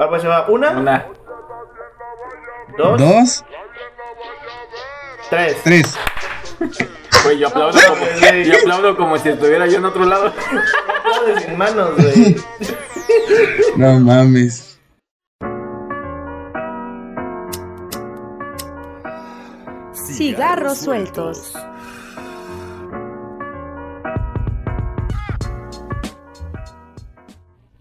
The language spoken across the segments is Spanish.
Ahora pues se va una, Una. dos, Dos, tres. tres. Güey, yo aplaudo como, yo aplaudo como si estuviera yo en otro lado. Aplaudes sin manos, güey. No mames. Cigarros sueltos.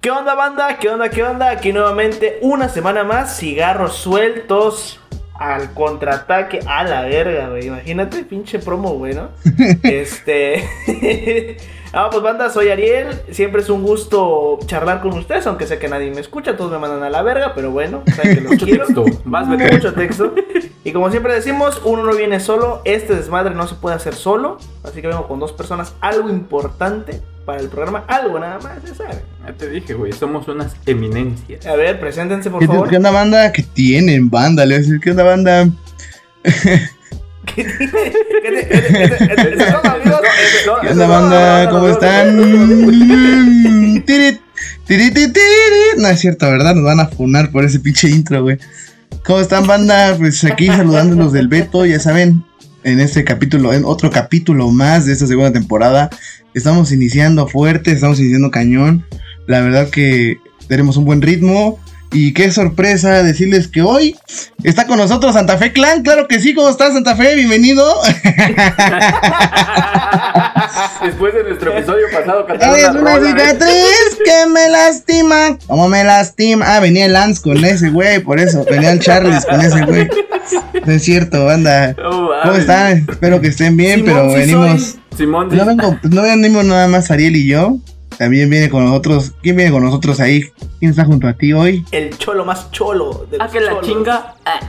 ¿Qué onda, banda? ¿Qué onda? ¿Qué onda? Aquí nuevamente una semana más, cigarros sueltos al contraataque a la verga, güey. Imagínate, pinche promo, güey, ¿no? este. Ah, pues banda, soy Ariel. Siempre es un gusto charlar con ustedes, aunque sé que nadie me escucha, todos me mandan a la verga, pero bueno, saben que los Mucho quiero. texto. Vete. Mucho texto. Y como siempre decimos, uno no viene solo. Este desmadre no se puede hacer solo. Así que vengo con dos personas, algo importante para el programa, algo nada más, ya saben. Ya te dije, güey, somos unas eminencias. A ver, preséntense por ¿Qué, favor. qué onda, banda? ¿Qué tienen, banda? Le voy a decir, ¿qué onda, banda? ¿Qué te- qué te- qué te- qué te- qué te- ¿Estamos amigos? ¿Qué onda, banda? ¿Cómo están? No es cierto, ¿verdad? Nos van a funar por ese pinche intro, güey. ¿Cómo están, banda? Pues aquí saludándolos del Beto, ya saben, en este capítulo, en otro capítulo más de esta segunda temporada. Estamos iniciando fuerte, estamos iniciando cañón. La verdad que tenemos un buen ritmo. Y qué sorpresa decirles que hoy está con nosotros Santa Fe Clan. Claro que sí, ¿cómo estás, Santa Fe? Bienvenido. Después de nuestro episodio pasado Es una ¿eh? cicatriz que me lastima. ¿Cómo me lastima? Ah, venía el Lance con ese güey, por eso. Venía el Charles con ese güey. No es cierto, banda. No ¿Cómo están? Espero que estén bien, Simón, pero sí venimos. soy. Simón, sí. No vengo, no venimos nada más Ariel y yo. También viene con nosotros. ¿Quién viene con nosotros ahí? ¿Quién está junto a ti hoy? El cholo más cholo de Ah, que la cholos. chinga. Ah.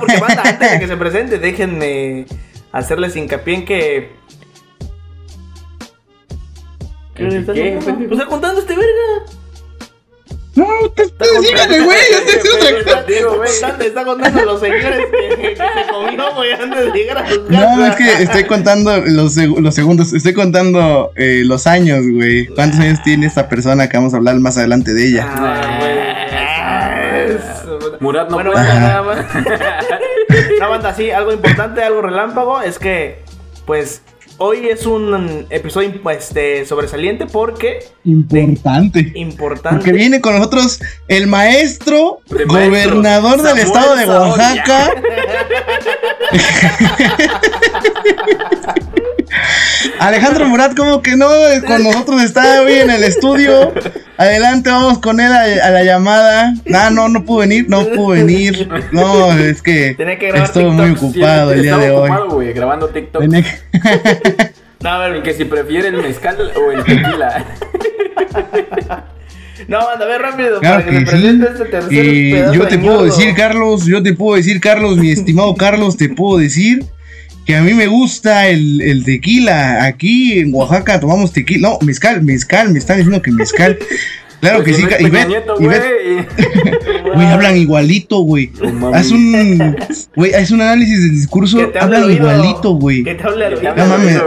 Porque banda, antes de que se presente, déjenme hacerles hincapié en que. ¿Qué ¿En le estás qué, contando? pendejo? Pues está contando este verga. No, te, güey. Yo estoy otra cosa. Digo, güey, está, está contando a los señores que, que se comió, güey, antes de llegar a su casa. No, es que estoy contando los, seg- los segundos, estoy contando eh, los años, güey. ¿Cuántos años tiene esta persona que vamos a hablar más adelante de ella? Ah, güey. Murat no bueno, puede. nada más. No, banda, sí, algo importante, algo relámpago, es que, pues, hoy es un episodio este, sobresaliente porque... Importante. Importante. Porque viene con nosotros el maestro, gobernador del estado de. Oaxaca. Alejandro Murat, como que no, con nosotros está hoy en el estudio. Adelante, vamos con él a, a la llamada. Ah, no, no pudo venir, no pudo venir. No, es que que estuvo muy ocupado el día de hoy. ocupado, güey, grabando TikTok. Que- No, a ver, que si prefiere el mezcal o el tequila. no, banda, a ver rápido Claro para que, que sí. presente este pedazo yo de te puedo ñordo. decir, Carlos, yo te puedo decir, Carlos, mi estimado Carlos, te puedo decir que a mí me gusta el, el tequila. Aquí en Oaxaca tomamos tequila. No, mezcal, mezcal, me están diciendo que mezcal. Claro que Pues sí, y Peña ve, Nieto, y ve- güey. hablan igualito, güey. Mames. Haz un, güey, haz un análisis del discurso, hablan igualito, güey. No mames,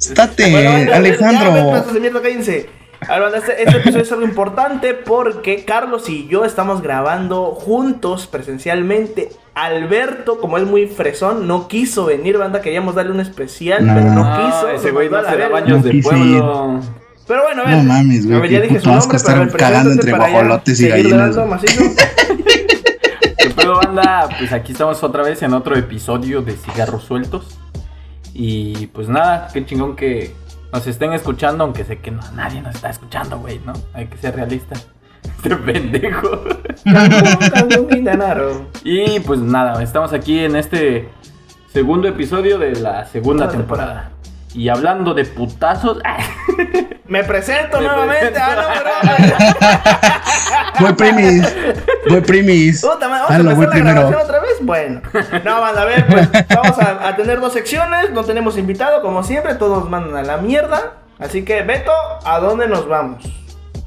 estate, Bueno, Ya, Alejandro. pedazos de mierda, cállense. A ver, banda, este, este episodio es algo importante porque Carlos y yo estamos grabando juntos presencialmente. Alberto, como es muy fresón, no quiso venir, banda. Queríamos darle un especial, No. pero no No, quiso. ese se güey no a se da baños No de quise pueblo. Pero bueno, a ver. No mames, güey, ya dije su nombre, pero estar cagando entre guajolotes y gallinas. ¿Qué pedo, banda? Pues aquí estamos otra vez en otro episodio de Cigarros Sueltos. Y pues nada, qué chingón que nos estén escuchando, aunque sé que no, nadie nos está escuchando, güey, ¿no? Hay que ser realistas. Este pendejo. Y pues nada, estamos aquí en este segundo episodio de la segunda temporada. Y hablando de putazos. Me presento Me nuevamente. presento. Ah, no. Voy primis, voy primis. Puta ¿Vamos a voy empezar la primero. grabación otra vez? Bueno. No, banda, a ver, pues vamos a, a tener dos secciones. No tenemos invitado, como siempre. Todos mandan a la mierda. Así que, Beto, ¿a dónde nos vamos?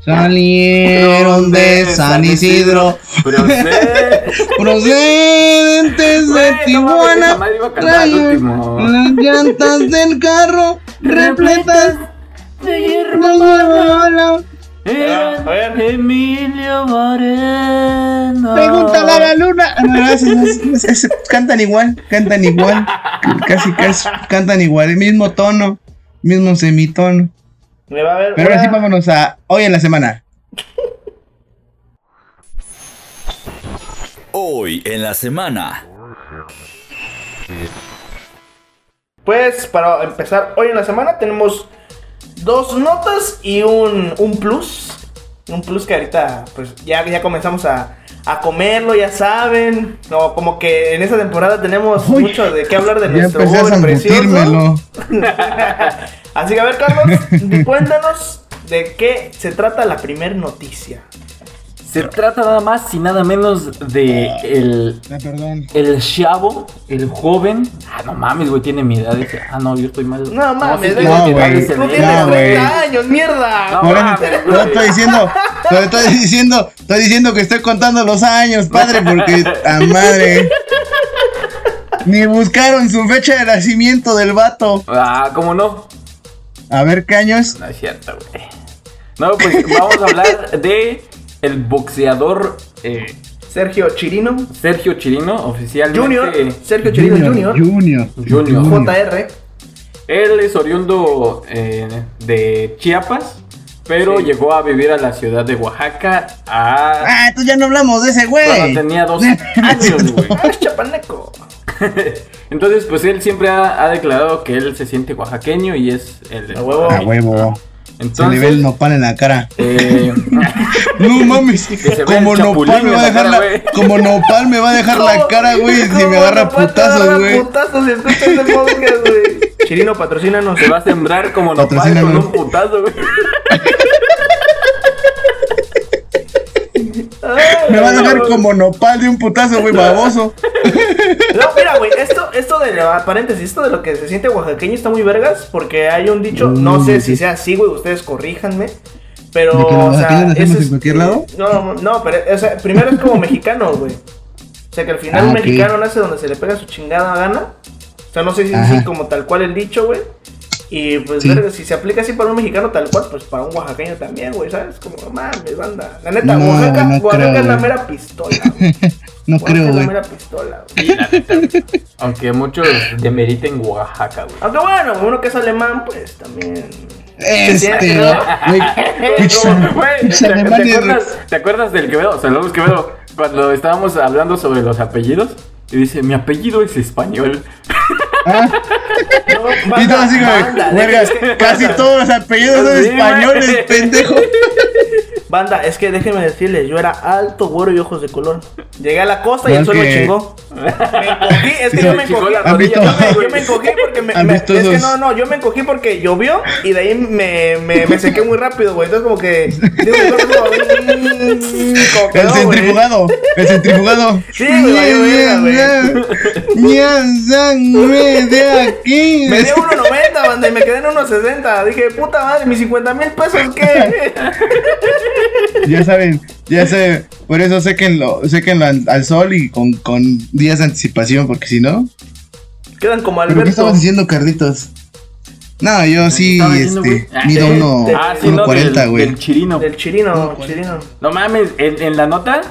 Salieron de San Isidro, Procede. procedentes de Tijuana, las llantas del carro repletas de hierba A ver. Emilio Moreno. Pregúntale a la luna. Ah, No, es- es- es- es- cantan igual, cantan igual. Casi, casi cantan igual. El mismo tono, mismo semitono. Me va a ver. Pero ahora sí vámonos a hoy en la semana. Hoy en la semana. Pues para empezar hoy en la semana tenemos dos notas y un, un plus. Un plus que ahorita pues ya, ya comenzamos a, a comerlo, ya saben. No, como que en esta temporada tenemos Uy, mucho de qué hablar de nuestro Bob precioso. Así que a ver Carlos, cuéntanos de qué se trata la primer noticia. Se trata nada más y nada menos de el, Ah, perdón. el chavo, el joven. Ah, no mames, güey, tiene mi edad. Ah, no, yo estoy mal. No mames, sí no, mi edad, güey. Tú "Neta, tienes No, güey. 30 años, mierda. No, Por mames, no estoy diciendo, no estoy diciendo, estoy diciendo que estoy contando los años, padre, porque a madre. Ni buscaron su fecha de nacimiento del vato. Ah, ¿cómo no? A ver qué años. No es cierto, güey. No, pues vamos a hablar de el boxeador eh, Sergio Chirino Sergio Chirino, oficialmente. Junior, Sergio Chirino Junior, Junior. Junior. JR. Él es oriundo eh, de Chiapas, pero Sí. llegó a vivir a la ciudad de Oaxaca a... Ah, entonces ya no hablamos de ese cuando güey. tenía dos años, güey. Ah, es chapaneco. Entonces, pues él siempre ha, ha declarado que él se siente oaxaqueño y es el... A huevo. A huevo. Se Entonces, le ve el nopal en la cara. eh, No mames. se Como nopal me va a dejar cara, la. Como nopal me va a dejar la cara, güey. Si me agarra putazos, güey. Putazos si escuchas ese podcast, güey. Chirino, patrocínanos. se va a sembrar como nopal con un putazo, güey. Me va a dejar como nopal de un putazo, güey, baboso. No, mira, güey, esto, esto de la paréntesis, esto de lo que se siente oaxaqueño está muy vergas, porque hay un dicho, no Mm, sé sí. si sea así, güey, ustedes corríjanme. Pero, ¿De que o sea, ese en es- cualquier lado? No, no, no, pero, o sea, primero es como mexicano, güey. O sea, que al final Ah, un mexicano nace donde se le pega su chingada gana. O sea, no sé si es como tal cual el dicho, güey. Y pues, Sí. verga, si se aplica así para un mexicano tal cual, pues para un oaxaqueño también, güey, ¿sabes? Como, mames, banda. La neta, No, Oaxaca, no Oaxaca creo, es la güey. mera pistola. güey. No Oaxaca creo, es la güey. mera pistola, güey. Sí, la neta. Aunque muchos demeriten Oaxaca, güey. Aunque bueno, uno que es alemán, pues también. Este, güey. güey, pinches ¿te, te alemanes, acuerdas, te acuerdas del Quevedo? Saludos Quevedo. Cuando estábamos hablando sobre los apellidos. Y dice, mi apellido es español. Ah, No, Y todo así, güey. casi todos los apellidos son españoles, pendejo. Banda, es que déjenme decirles, yo era alto, güero y ojos de color. Llegué a la costa y el sol me chingó. Me encogí, es que yo me encogí. la Yo me, güey. yo me encogí porque me, me- es que no, no, yo me encogí porque llovió y de ahí me, me, me sequé muy rápido, güey. Entonces como que digo, como, mm, El centrifugado, el centrifugado. Sí, güey, sangre de aquí. Me dio 1.90, banda, y me quedé en 1.60. Dije, puta madre, mis 50 mil pesos, ¿qué? Ya saben, ya saben. Por eso séquenlo, séquenlo al, al sol y con, con días de anticipación, porque si no. Quedan como ¿Pero qué Alberto. estabas diciendo, Carlitos? No, yo sí, este, mido Ah, uno, Ah, sí, no, 1.40, del, güey. del chirino. Del chirino, chirino. No mames, en, en la nota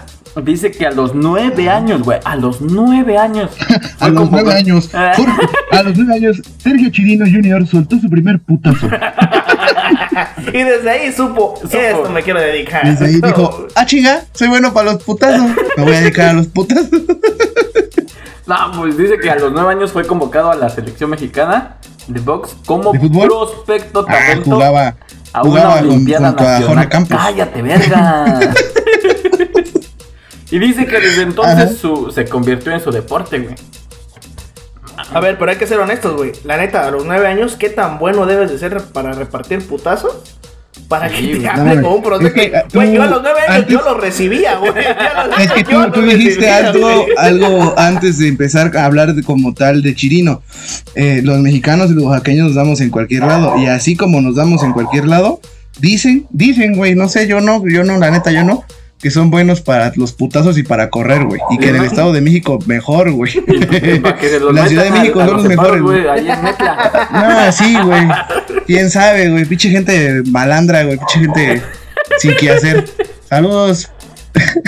dice que a los nueve años, güey. A los nueve años. A los nueve años. Jorge, a los nueve años, Sergio Chirino Jr. soltó su primer putazo. Y desde ahí supo, Supo. esto me quiero dedicar. Desde ahí dijo, ah chinga, soy bueno para los putazos. Me voy a dedicar a los putazos. No, pues dice que a los nueve años fue convocado a la selección mexicana de box como prospecto Ah, talento jugaba, a jugaba una con, Olimpiada junto a Jorge Nacional. Campos. Cállate, verga. y dice que desde entonces su, se convirtió en su deporte, güey. A ver, pero hay que ser honestos, güey. La neta, a los nueve años, ¿qué tan bueno debes de ser para repartir putazos? Para Sí, que te hable No, como un es que, Güey, tú yo a los nueve años antes- yo lo recibía, güey. Es que tú, tú dijiste recibía, algo, algo antes de empezar a hablar de, como tal de Chirino. Eh, los mexicanos y los oaxaqueños nos damos en cualquier lado. Y así como nos damos en cualquier lado, dicen, dicen, güey, no sé, yo no, yo no, la neta, yo no. Que son buenos para los putazos y para correr, güey. Y que en el Estado de México, mejor, güey. La Ciudad de a- México a son los mejores, güey. No, sí, güey. Quién sabe, güey. Pinche gente malandra, güey. Pinche gente sin qué hacer. Saludos.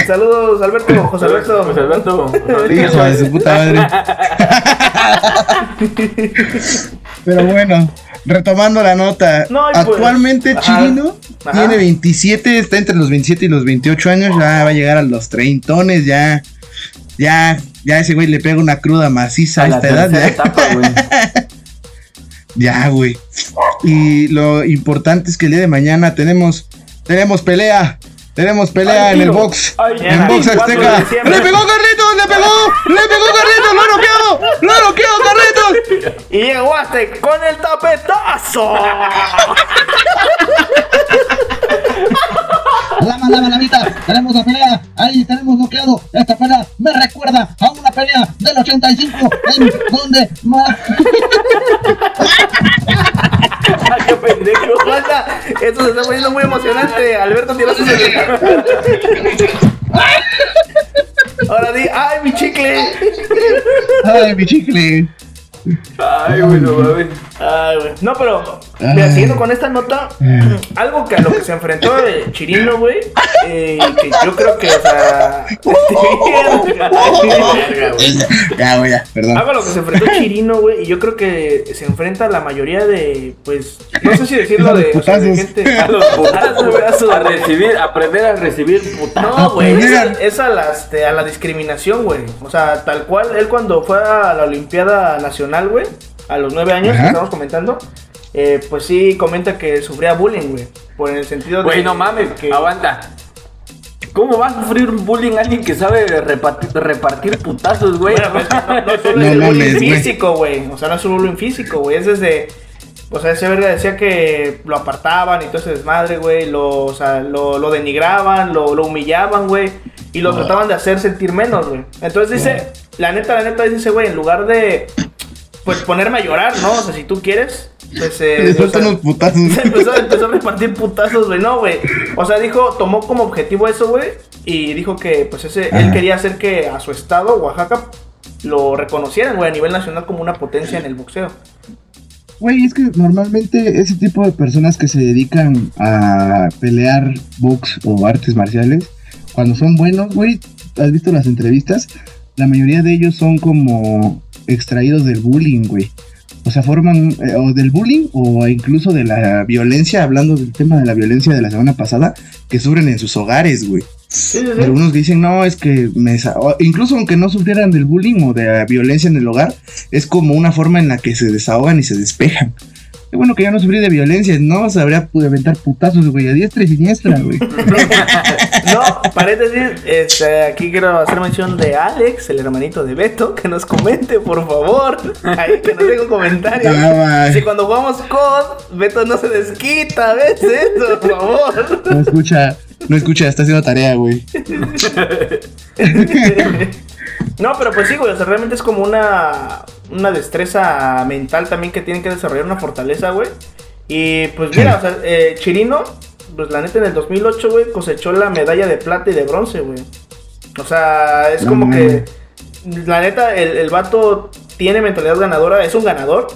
Saludos, Alberto, José Alberto. José Alberto. Hijo de su puta madre. Pero bueno, retomando la nota. No, pues, Actualmente ajá, Chirino ajá. tiene 27, está entre los 27 y los 28 años, ya va a llegar a los treintones, ya. Ya, ya ese güey le pega una cruda maciza a, A la esta edad. Ya, etapa, güey. ya, güey. Y lo importante es que el día de mañana tenemos, tenemos pelea. Tenemos pelea en el box. En box 4 de Azteca. ¡Le pegó Carlitos! ¡Le pegó! ¡Le pegó Carlitos! ¡Lo ha noqueado! ¡Lo ha noqueado Carlitos! Y llegó Aztec con el tapetazo. Lama, lama, lamita, tenemos la pelea, ahí tenemos bloqueado, esta pelea me recuerda a una pelea del 85 en donde más... se está poniendo muy emocionante. Alberto tiró su celular. Ahora di, ¡ay, mi chicle! Ay, mi chicle. Ay, güey, no mames. Ay, güey. No, pero, mira, Ay. siguiendo con esta nota, algo que a lo que se enfrentó el Chirino, güey, eh, que yo creo que, o sea. Ya, güey, ya, perdón. Lo que se enfrentó Chirino, güey, y yo creo que se enfrenta a la mayoría de, pues, no sé si decirlo de, o sea, de Putazos. gente. A los putazos, A recibir, aprender a recibir putazos. No, güey, es, a- es a, la, este, a la discriminación, güey. O sea, tal cual, él cuando fue a la Olimpiada Nacional, güey, a los nueve años Ajá. que estamos comentando, eh, pues sí comenta que sufría bullying, güey. Por el sentido de. Güey, no mames, que. aguanta. ¿Cómo va a sufrir un bullying alguien que sabe repartir, repartir putazos, güey? Bueno, pues, no, no solo No es bullying físico, güey. O sea, no es un bullying físico, güey. Es desde. O sea, ese verga decía que lo apartaban y todo ese desmadre, güey. Lo, o sea, lo, lo denigraban, lo, lo humillaban, güey. Y lo trataban de hacer sentir menos, güey. Entonces dice, la neta, la neta, dice ese güey, en lugar de. Pues ponerme a llorar, ¿no? O sea, si tú quieres. Pues. Eh, Le o sueltan sea, unos putazos. se empezó, empezó a repartir putazos, güey. No, güey. O sea, dijo, tomó como objetivo eso, güey. Y dijo que, pues, ese, él quería hacer que a su estado, Oaxaca, lo reconocieran, güey, a nivel nacional como una potencia en el boxeo. Güey, es que normalmente ese tipo de personas que se dedican a pelear box o artes marciales, cuando son buenos, güey, ¿has visto las entrevistas? La mayoría de ellos son como extraídos del bullying, güey. O sea, forman eh, o del bullying o incluso de la violencia, hablando del tema de la violencia de la semana pasada, que sufren en sus hogares, güey. Sí, sí, sí. Algunos dicen, no, es que me... incluso aunque no sufrieran del bullying o de la violencia en el hogar, es como una forma en la que se desahogan y se despejan. Qué bueno que yo no sufrí de violencia, no sabría pu- aventar putazos, güey, a diestra y siniestra, güey. No, paréntesis, este, aquí quiero hacer mención de Alex, el hermanito de Beto, que nos comente, por favor. Ahí que nos deje un comentario. Ah. Si cuando jugamos COD, Beto no se desquita, ¿ves eso? Por favor. No escucha, no escucha, está haciendo tarea, güey. No, pero pues sí, güey, o sea, realmente es como una, una destreza mental también que tienen que desarrollar una fortaleza, güey. Y pues mira, o sea, eh, Chirino, pues la neta en el 2008, güey, cosechó la medalla de plata y de bronce, güey. O sea, es como que, la neta, el, el vato tiene mentalidad ganadora, es un ganador.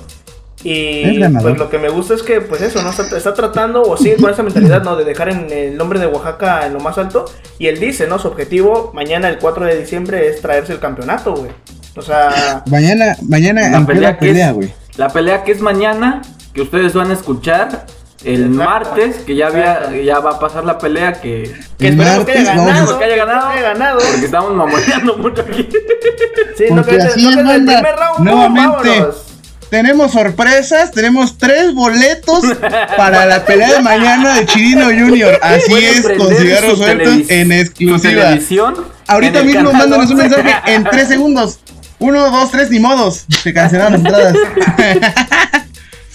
Y pues lo que me gusta es que, pues eso, ¿no? Está, está tratando o sigue con esa mentalidad, ¿no? De dejar en el nombre de Oaxaca en lo más alto. Y él dice, ¿no? Su objetivo mañana, el 4 de diciembre, es traerse el campeonato, güey. O sea, Mañana, mañana, La ¿en qué pelea, la que pelea, es, güey? la pelea que es mañana, que ustedes van a escuchar el Exacto. martes, que ya, había, ya va a pasar la pelea, que que El esperemos que haya martes vamos a- ganado. que haya ganado. Que haya ganado. porque estamos mamoneando mucho aquí. Sí, no que, así no el primer round. Nuevamente. vámonos. Tenemos sorpresas, tenemos tres boletos para la pelea de mañana de Chirino Junior. Así es, con cigarros su sueltos en exclusiva. Ahorita en mismo mándanos un 11. mensaje en tres segundos. Uno, dos, tres, ni modos. Se cancelaron las entradas.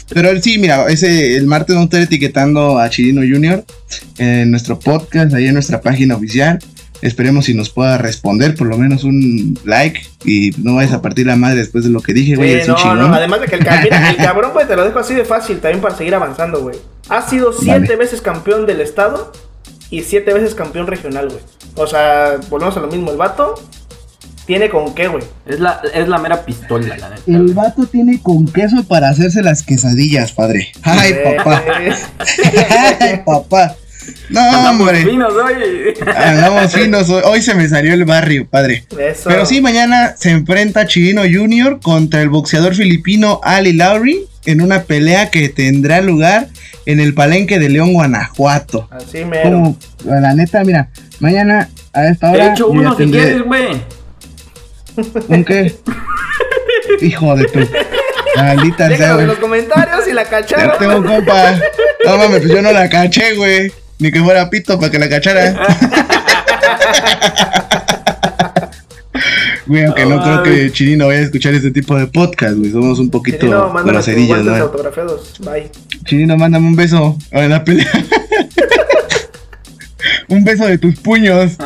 Pero sí, mira, ese el martes vamos a estar etiquetando a Chirino Junior en nuestro podcast, ahí en nuestra página oficial. Esperemos si nos pueda responder, por lo menos un like y no vayas a partir la madre después de lo que dije, güey. Sí, es un no, chingón. no, además de que el, ca- mira, el cabrón, güey, te lo dejo así de fácil también para seguir avanzando, güey. Ha sido siete Vale. veces campeón del estado y siete veces campeón regional, güey. O sea, volvemos a lo mismo, el vato tiene con qué, güey. Es la, es la mera pistola, la neta. El vato tiene con queso para hacerse las quesadillas, padre. Ay, papá. Ay, papá. No, Andamos hombre. finos hoy. Andamos finos. Hoy, hoy se me salió el barrio, padre. Eso. Pero sí, mañana se enfrenta Chirino Jr. contra el boxeador filipino Ali Lowry en una pelea que tendrá lugar en el palenque de León, Guanajuato. Así mero. Como, la neta, mira, mañana a esta hora. He hecho yo uno si tendré- quieres, güey. ¿Un qué? Hijo de tu. Maldita sea, en los comentarios y la cacharon. tengo un compa. No mames, pues yo no la caché, güey. Ni que fuera pito para que la cachara. Güey, aunque no creo que Chirino vaya a escuchar este tipo de podcast, güey. Somos un poquito groserillas, güey. autografiados. Bye. Chirino, mándame un beso en la pelea. un beso de tus puños.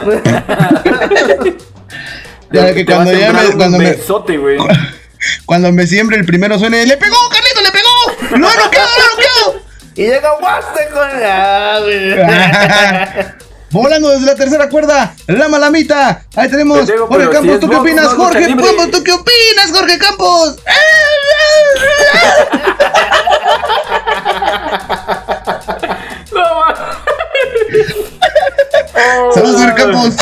Ya que a cuando ya me, un cuando me, besote, güey. cuando me siembre el primero suene, ¡le pegó, Carlito, le pegó! ¡Lo ha noqueado, lo ha noqueado! Y llega Waste con. Ah. Volando desde la tercera cuerda, la malamita. Ahí tenemos Jorge Campos. si ¿Tú qué opinas, no Jorge. Campos? ¿Tú qué opinas, Jorge Campos? No. Saludos, Jorge Campos.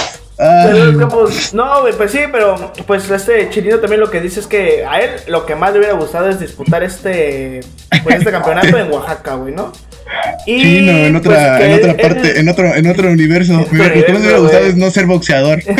Campos. No, güey, pues sí, pero pues este Chirino también lo que dice es que a él lo que más le hubiera gustado es disputar este pues, este campeonato en Oaxaca, güey, ¿no? Y Chino, en otra, pues, en otra parte, en otro, en otro universo. Lo que más me hubiera gustado es no ser boxeador.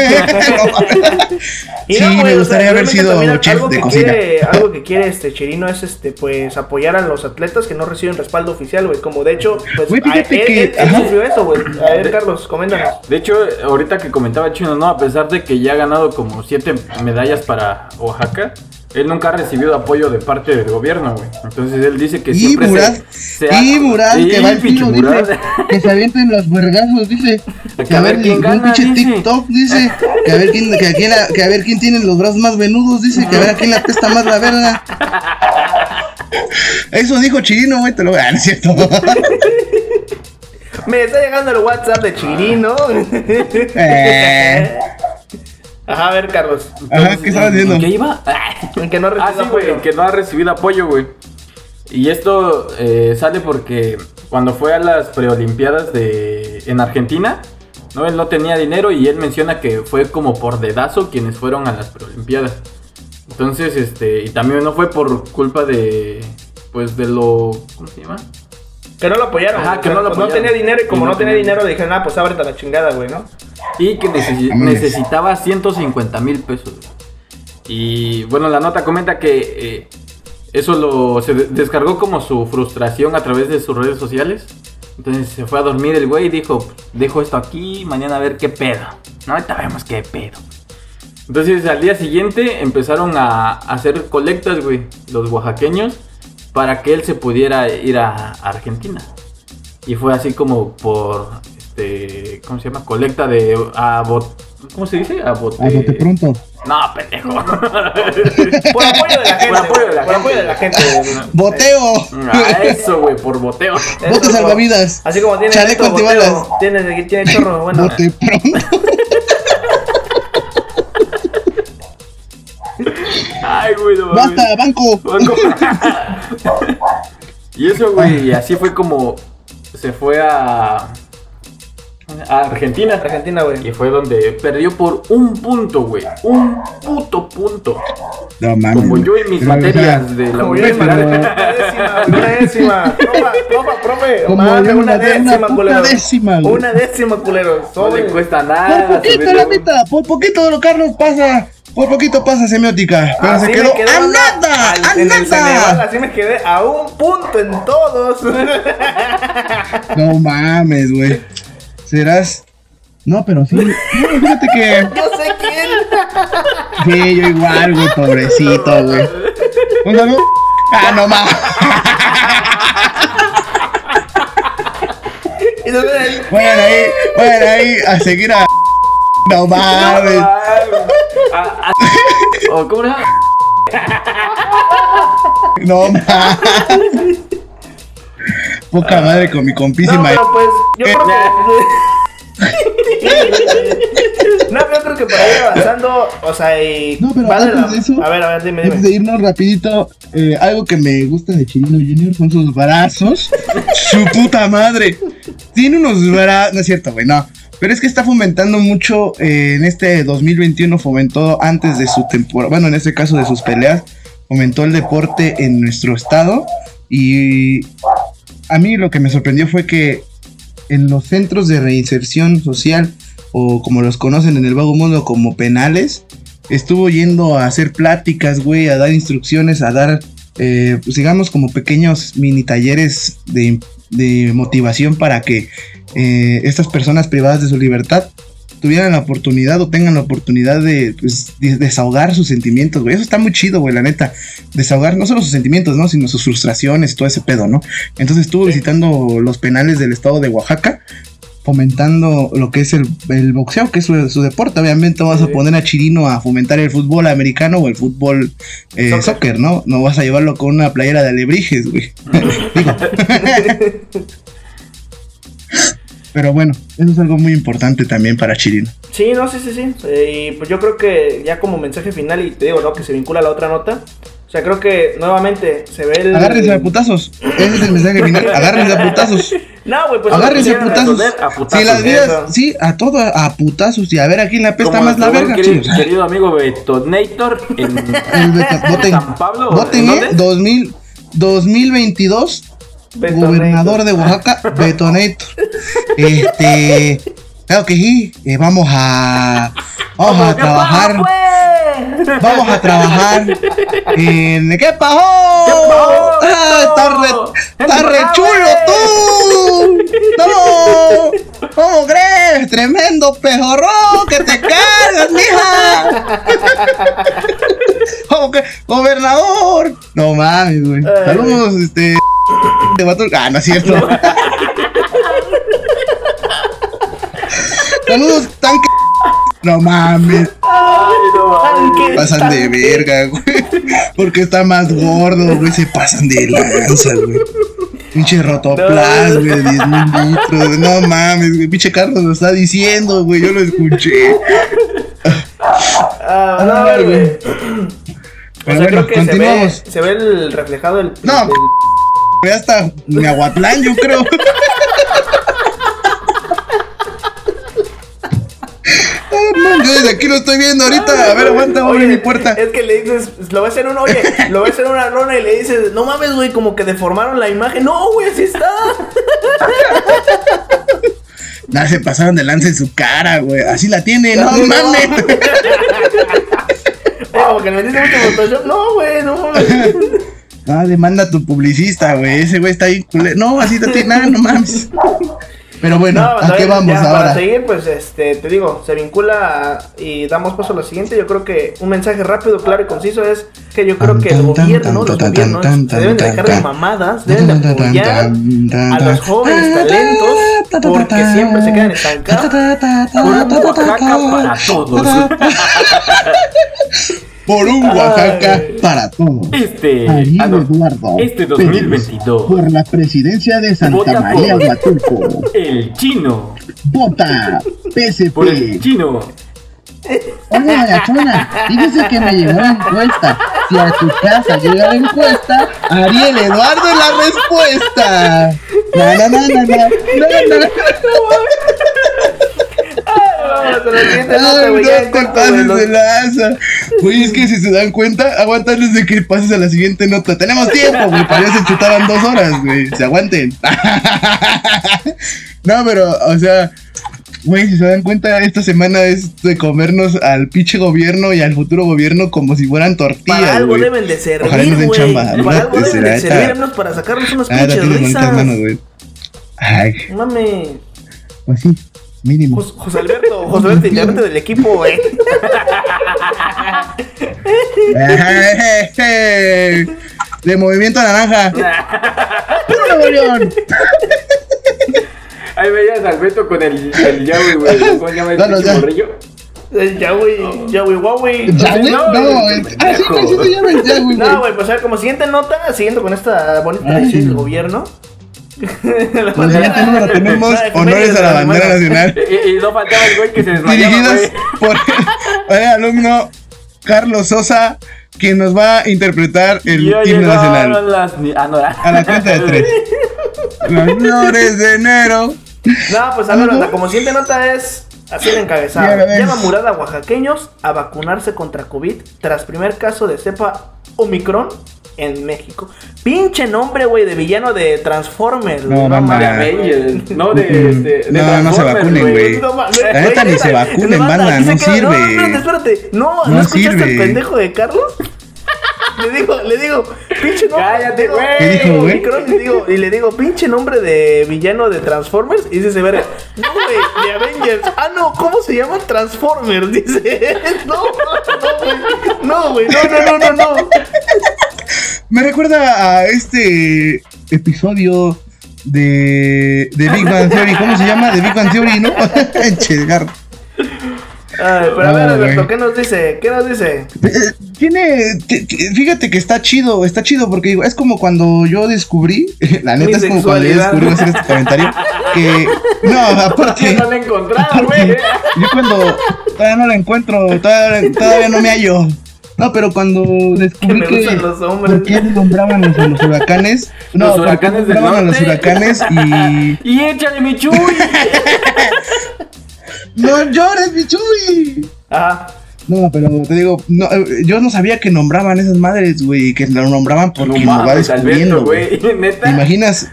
Y Sí, no, güey, me o sea, gustaría haber sido chef algo de que cocina. Quiere, algo que quiere este Chirino es este pues apoyar a los atletas que no reciben respaldo oficial, güey. Como de hecho, pues Güey, a- que- él- él sufrió eso, güey. A ver, Carlos, coméntanos. De hecho, ahorita que comentaba Chino, ¿no? A pesar de que ya ha ganado como siete medallas para Oaxaca, él nunca ha recibido apoyo de parte del gobierno, güey. Entonces él dice que Y siempre Murat, se, se ha- y Murat, Sí, que va el pinche filo, dice. Que se avienten los vergazos, dice. Que a ver quién gana, pinche dice. TikTok, dice. Que a ver quién, que a quién, que a ver quién tiene los brazos más venudos, dice. Que a ver a quién la testa más la verga. Eso dijo Chirino, güey, te lo voy a dar, ¿no es cierto? Me está llegando el WhatsApp de Chirino. Eh. Ajá, a ver, Carlos. Ajá, ¿qué estabas diciendo? ¿En qué iba? En que no Ah, recibió sí, güey, apoyo. que no ha recibido apoyo, güey. Y esto eh, sale porque cuando fue a las preolimpiadas de en Argentina, no, él no tenía dinero y él menciona que fue como por dedazo quienes fueron a las preolimpiadas. Entonces, este, y también no fue por culpa de, pues, de lo, ¿cómo se llama? Que no lo apoyaron. Ajá, que no lo Pues No apoyaron. tenía dinero y como Y no no tenía tenía dinero le dijeron, ah, pues ábrete a la chingada, güey, ¿no? Y que Vámonos. necesitaba 150 mil pesos. Y bueno, la nota comenta que eh, eso lo se de- descargó como su frustración a través de sus redes sociales. Entonces se fue a dormir el güey y dijo, dejo esto aquí, mañana a ver qué pedo. No, ahorita vemos qué pedo. Entonces al día siguiente empezaron a hacer colectas, güey, los oaxaqueños, para que él se pudiera ir a Argentina. Y fue así como por, este, ¿cómo se llama? Colecta de, a bot, ¿cómo se dice? A bote. A bote pronto. No, pendejo. Por apoyo de la gente. Por apoyo de la por gente. apoyo de la gente. Boteo. Ah, eso, güey, por boteo. Eso, Bote por- salvavidas. Así como tiene Chaleco esto, boteo. Tiene, tiene chorro, bueno. Bote pronto. Ay, güey, no. Basta, banco. Banco. y eso, güey, y así fue como se fue a, a Argentina. Argentina, güey. Y fue donde perdió por un punto, güey. Un puto punto. No mames. Como yo en mis Pero, o sea, materias de la universidad. una décima, una décima. Profa, profa, profe. Como una de- una décima, culero. décima. Una décima, culero. No Sobre. le cuesta Por nada. poquito, subirle la neta. Por poquito, lo Carlos pasa. Por poquito pasa semiótica. Pero Así se quedó quedé a nada. al- A en el Ceneval, nada. así me quedé a un punto en todos. No mames, güey. Serás. No, pero sí. No, fíjate que. Yo sé quién. Sí, yo igual, güey, pobrecito, güey. Un saludo. Ah, no. Y entonces ahí, Vayan ahí, a seguir a. No mames. Ah, ah, ¿O cómo era? No mames. Poca madre con mi No, compísima. pero pues, yo creo que. No, yo creo que para ir avanzando, o sea, y. No, pero antes la- de eso- A ver, a ver, dime, Antes dime. de irnos rapidito, eh, algo que me gusta de Chirino Junior son sus brazos. Su puta madre. Tiene unos brazos. No es cierto, güey, no. Pero es que está fomentando mucho eh, en este 2021, fomentó antes de su temporada, bueno, en este caso de sus peleas, fomentó el deporte en nuestro estado. Y a mí lo que me sorprendió fue que en los centros de reinserción social, o como los conocen en el vago mundo como penales, estuvo yendo a hacer pláticas, güey, a dar instrucciones, a dar, eh, pues digamos, como pequeños mini talleres de, motivación para que eh, estas personas privadas de su libertad tuvieran la oportunidad o tengan la oportunidad de, pues, de- desahogar sus sentimientos, güey. Eso está muy chido, güey, la neta. Desahogar no solo sus sentimientos, ¿no? Sino sus frustraciones, todo ese pedo, ¿no? Entonces estuvo visitando los penales del estado de Oaxaca, fomentando lo que es el, el boxeo, que es su, su deporte. Obviamente vas a poner a Chirino a fomentar el fútbol americano o el fútbol eh, Soccer. soccer. ¿no? No vas a llevarlo con una playera de alebrijes, güey. Pero bueno, eso es algo muy importante también para Chirino. Sí, no, sí, sí, sí. Eh, y pues yo creo que ya como mensaje final, y te digo, ¿no? Que se vincula a la otra nota. O sea, creo que nuevamente se ve el. Agárrense a putazos. Ese es el mensaje final. Agárrense a putazos. No, güey, pues. Agárrense a putazos. a putazos, Si las vidas, eso. sí, a todo, a putazos. Y a ver a quién le apesta Como más la verga. querido, sí, sea. querido amigo Betonator en El Beta- voten, San Pablo. voten, ¿en ¿eh? dónde? 2000, 2022, Betonator. gobernador de Oaxaca, Betonator. Este, claro que sí, eh, vamos a, vamos a trabajar, vamos a trabajar en, ¿qué pasó? Ah, está re, está re chulo tú, no, ¿cómo crees? Tremendo pejorrón que te cargas, mija. ¿Cómo que? Gobernador. No mames, güey. Saludos, este. De vato- Ah, no es cierto. Saludos, tanque. No mames. Ay, no. Pasan de verga, güey. Porque está más gordo, güey. Se pasan de lanza, güey. Pinche rotoplas, No. güey, de 10 mil litros. No mames, güey. Pinche Carlos lo está diciendo, güey. Yo lo escuché. Ah, no, güey. O Pero sea, bueno, creo que se ve, continuamos. se ve el reflejado el. No, el- hasta Miahuatlán, yo creo. No, Yo desde aquí lo estoy viendo ahorita. A ver, aguanta, abre Oye, mi puerta. Es que le dices, lo ves en un, oye, lo ves en una lona y le dices, no mames, güey, como que deformaron la imagen. No, güey, así está. Nada, se pasaron de lanza en su cara, güey. Así la tiene, no No. mames. Eh, como que le metiste mucho Photoshop. No, güey, no mames. Ah, demanda a tu publicista, güey. Ese güey está ahí culero. No, así no tiene nada, no mames. Pero bueno, No, ¿a no, qué ya, vamos Para ahora? seguir, pues, este, te digo, se vincula a- y damos paso a lo siguiente. Yo creo que un mensaje rápido, claro y conciso es que yo creo que el gobierno, los gobiernos, se deben de dejar de mamadas, deben de apoyar a los jóvenes talentos porque siempre se quedan estancados. Oaxaca para todos. Por un Oaxaca Ay. para todos. Este, Ariel ah, Eduardo. este Pérez, 2022. Por la presidencia de Santa Vota María Huatulco. El chino. Vota Por el PSP. chino. Oye, Agachona, fíjese que me llegó la encuesta. Si a tu casa llega la encuesta, Ariel Eduardo es la respuesta. no, no, no, no, no, no, no. Vamos a la siguiente nota, Ay, güey, no de es que si se dan cuenta, aguanta antes de que pases a la siguiente nota. Tenemos tiempo, güey, para ya se chutaban dos horas, güey. Se aguanten. No, pero, o sea, güey, si se dan cuenta, esta semana es de comernos al pinche gobierno y al futuro gobierno como si fueran tortillas, Para algo deben de servir, Ojalá nos den güey. chamba, Para algo deben la de servirnos para sacarnos unas Ah, la pinches manos, risas. güey. Ay, No Mames. pues sí, mínimo. Jos- José Alberto, José Alberto, integrante del equipo, güey. De Movimiento Naranja. ¡Puro Nuevo! Ahí veías al Beto con el, el Yahweh, güey. ¿Cómo se llama el morrillo? El Yahweh, Yahweh, Huawei. ¿Yahweh? No, No, el es- ah, sí, sí Yahweh. No, güey, pues a ver, como siguiente nota, siguiendo con esta bonita del gobierno. La número tenemos No, honores a la bandera nacional. Y, y no faltaba el güey que se desmayaba, Dirigidas güey. por el alumno Carlos Sosa, quien nos va a interpretar el himno nacional. las Ah, no, A la cuenta de tres. Las flores de enero. No, pues a ver, como siguiente nota es así el encabezado. Llama Murada a oaxaqueños a vacunarse contra COVID tras primer caso de cepa Omicron en México. Pinche nombre, güey, de villano de Transformers. No, güey, mamá. De. Avengers, no de, este, de No, no se vacunen, güey. No, La neta ni se vacunen, banda, no queda- sirve. No, espérate, espérate. No, ¿no, No escuchaste sirve. al pendejo de Carlos? Le digo, le digo, pinche nombre. Cállate, güey. Y, digo, y le digo, pinche nombre de villano de Transformers. Y dice, verga, no, güey, de Avengers. Ah, no, ¿cómo se llama Transformers? Dice, no, no, güey. No, güey, no, no, no, no, no. Me recuerda a este episodio de, de Big Bang Theory. ¿Cómo se llama? De Big Bang Theory, ¿no? Chegar. Ay, pero a ver, Alberto. ¿qué nos dice? ¿Qué nos dice? Eh, Tiene, fíjate que está chido, está chido porque digo, es como cuando yo descubrí, la Mi neta es como cuando yo descubrí hacer este comentario, que no, aparte, No la he encontrado, güey. yo cuando todavía no la encuentro, todavía, todavía no me hallo. No, pero cuando Que descubrí que, gustan los hombres. ¿por qué nombraban los, los huracanes? No, Los ¿por qué huracanes nombraban a los huracanes y Y échale mi chuy. No llores, Michuy. Ajá. No, pero te digo, no, eh, yo no sabía que nombraban esas madres, güey, que lo nombraban porque No va mames, descubriendo, güey. ¿Te imaginas?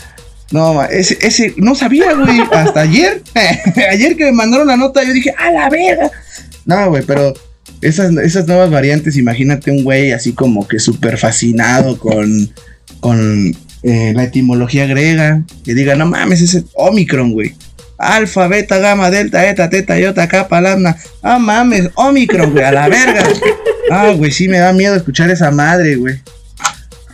No, ese, ese, no sabía, güey, hasta ayer. ayer que me mandaron la nota, yo dije, a la verga. No, güey, pero esas, esas nuevas variantes, imagínate un güey así como que súper fascinado con, con eh, la etimología griega, que diga, no mames, ese Omicron, güey. Alfa, beta, gamma, delta, eta, teta, iota, kappa, lambda. Ah, mames, Omicron, güey, a la verga. Ah, güey, sí me da miedo escuchar esa madre, güey.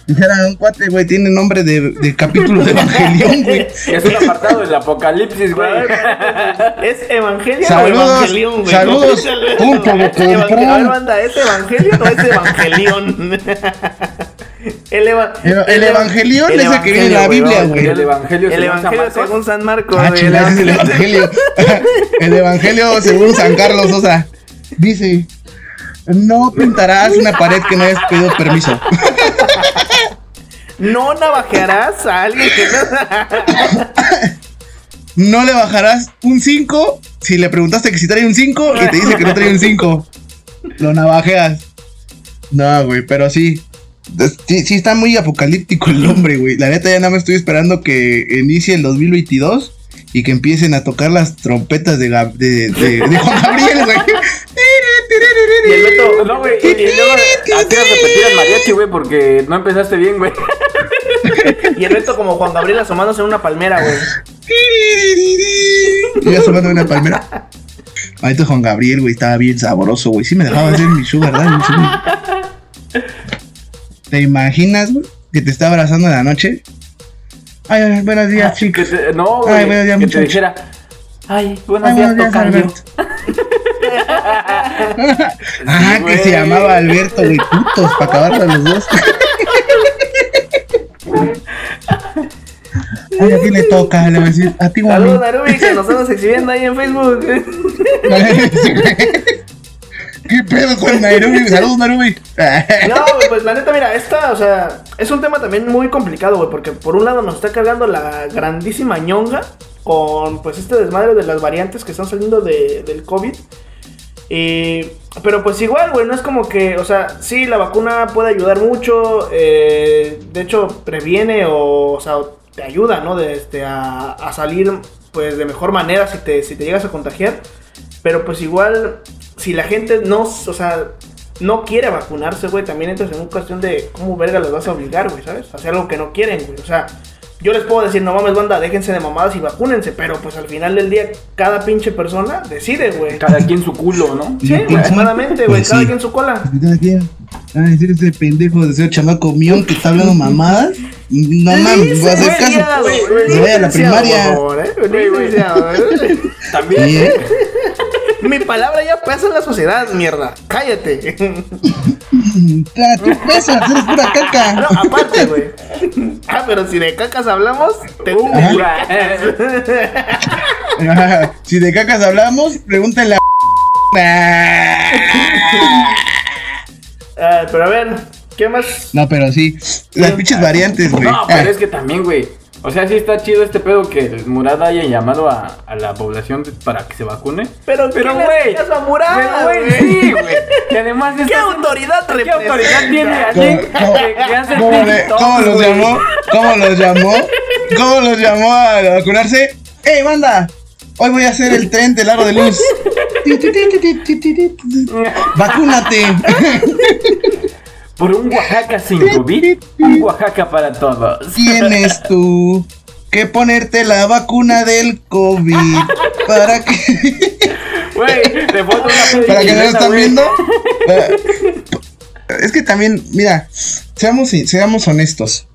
Dijera un cuate, güey, tiene nombre de, de capítulo de Evangelión, güey. Es un apartado del apocalipsis, güey. ¿Es Evangelion o Saludos, Evangelion, güey? saludos, de Evangel- A ver, banda, ¿es Evangelion o es Evangelion? el, eva- El- el Evangelion es el que viene en la Evangelio, Biblia, güey. El evangelio El según San Evangelio Marcos. según San Marcos. Ah, el Evangelio. El Evangelio según San Carlos Sosa. Dice, no pintarás una pared que no hayas pedido permiso. No navajearás a alguien que no. No le bajarás un 5 si le preguntaste que si trae un 5 y te dice que no trae un 5. Lo navajeas. No, güey, pero sí. Sí, sí está muy apocalíptico el nombre, güey. La neta ya nada más estoy esperando que inicie el 2022 y que empiecen a tocar las trompetas de, Gab- de, de- de Juan Gabriel, güey. Y el Beto. No, güey. Y, y luego hacías repetir el mariachi, güey, porque no empezaste bien, güey. Y el Beto como Juan Gabriel asomándose en una palmera, güey. Y ya tomando una palmera. Ahorita Juan Gabriel, güey, estaba bien sabroso, güey. Sí me dejaba hacer mi sugar, ¿verdad? ¿Te imaginas, güey? Que te está abrazando en la noche. Ay, ay, buenos días, Que chicos. te- no, güey. Ay, buenos días, que te muchachos. dijera. Ay, buenos Ay, días, buenos días. Alberto. Ah, que se güey. llamaba Alberto, güey. Putos, para acabarlos los dos. Ay, ¿a quién le toca? Le voy a decir, a ti, a mí. Saludos, que nos estamos exhibiendo ahí en Facebook. ¿Qué pedo con Nairobi? Saludos, Nairobi. No, pues la neta, mira, esta, o sea, es un tema también muy complicado, güey, porque por un lado nos está cargando la grandísima ñonga con, pues, este desmadre de las variantes que están saliendo de- del COVID. Y, pero pues igual, güey, no es como que, o sea, sí, la vacuna puede ayudar mucho, eh, de hecho, previene o, o sea, te ayuda, ¿no? De, este, a, a salir, pues, de mejor manera si te, si te llegas a contagiar. Pero pues igual, si la gente no, o sea, no quiere vacunarse, güey, también entras en una cuestión de cómo verga los vas a obligar, güey, ¿sabes? A hacer algo que no quieren, güey. O sea, yo les puedo decir, no mames, banda, déjense de mamadas y vacúnense, pero pues al final del día, cada pinche persona decide, güey. Cada quien su culo, ¿no? Sí, aproximadamente, güey, Pues cada sí. quien su cola. Cada quien. Ah, decir ese pendejo de ser chamaco mión que está hablando mamadas. No mames, voy a hacer caso. Se vaya a la primaria. ¿eh? ¿eh? También. Mi palabra ya pesa en la sociedad, mierda. Cállate. Tú pesas, eres pura No, caca. aparte, güey. Ah, pero si de cacas hablamos, te Ajá, Si de cacas hablamos, pregúntale a. Ah. Ah, pero a ver, ¿qué más? No, pero sí. Las pinches variantes, güey. No, pero Ah, es que también, güey. O sea, sí está chido este pedo que Murad haya llamado a, a la población para que se vacune. Pero, Pero, ¿quién le güey. a Murad, Pero, güey, sí, güey. Y además ¿Qué autoridad ¿Qué representa? autoridad tiene ¿Cómo, alguien cómo- que, que hace cómo le- cómo los llamó? ¿Cómo los llamó? ¿Cómo los llamó a vacunarse? ¡Ey, banda! Hoy voy a hacer el tren del aro de luz. Vacúnate. Por un Oaxaca sin COVID, un Oaxaca para todos. Tienes tú que ponerte la vacuna del COVID. ¿Para que Güey, de foto una ¿Para que no lo están viendo? Es que también, mira, seamos, seamos honestos.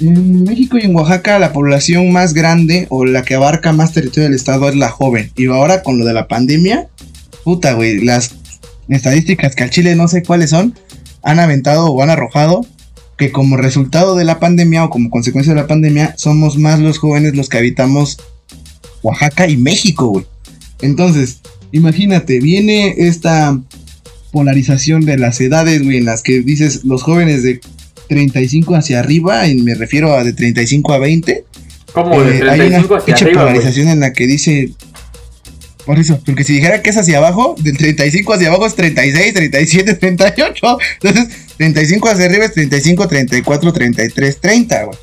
En México y en Oaxaca la población más grande o la que abarca más territorio del estado es la joven. Y ahora con lo de la pandemia, puta, güey, las estadísticas que al Chile no sé cuáles son, han aventado o han arrojado que como resultado de la pandemia o como consecuencia de la pandemia, somos más los jóvenes los que habitamos Oaxaca y México, güey. Entonces, imagínate, viene esta polarización de las edades, güey, en las que dices los jóvenes de 35 hacia arriba, y me refiero a de 35 a 20. Como de eh, hay una 35 hacia arriba, polarización en la que dice. Por eso, porque si dijera que es hacia abajo, del 35 hacia abajo es 36, 37, 38. Entonces, 35 hacia arriba es 35, 34, 33, 30, güey.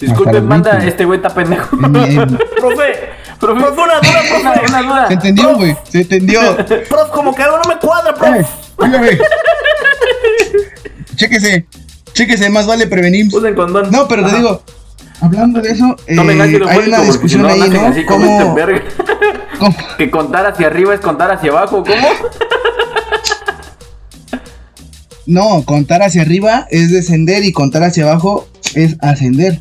Disculpen, manda, este güey está pendejo. En- en- Profe, Profe, profe, una duda, profe. una duda. Se entendió, güey. Se entendió. Prof, como que algo no me cuadra, prof. dígame. Chéquese. Chéquese, más vale prevenir. Usen condón. No, pero te Ajá. digo, hablando de eso, eh, ácido hay una discusión no ahí, ¿no? así como ¿Cómo, este verga. cómo- Que contar hacia arriba es contar hacia abajo, ¿cómo? No, contar hacia arriba es descender y contar hacia abajo es ascender.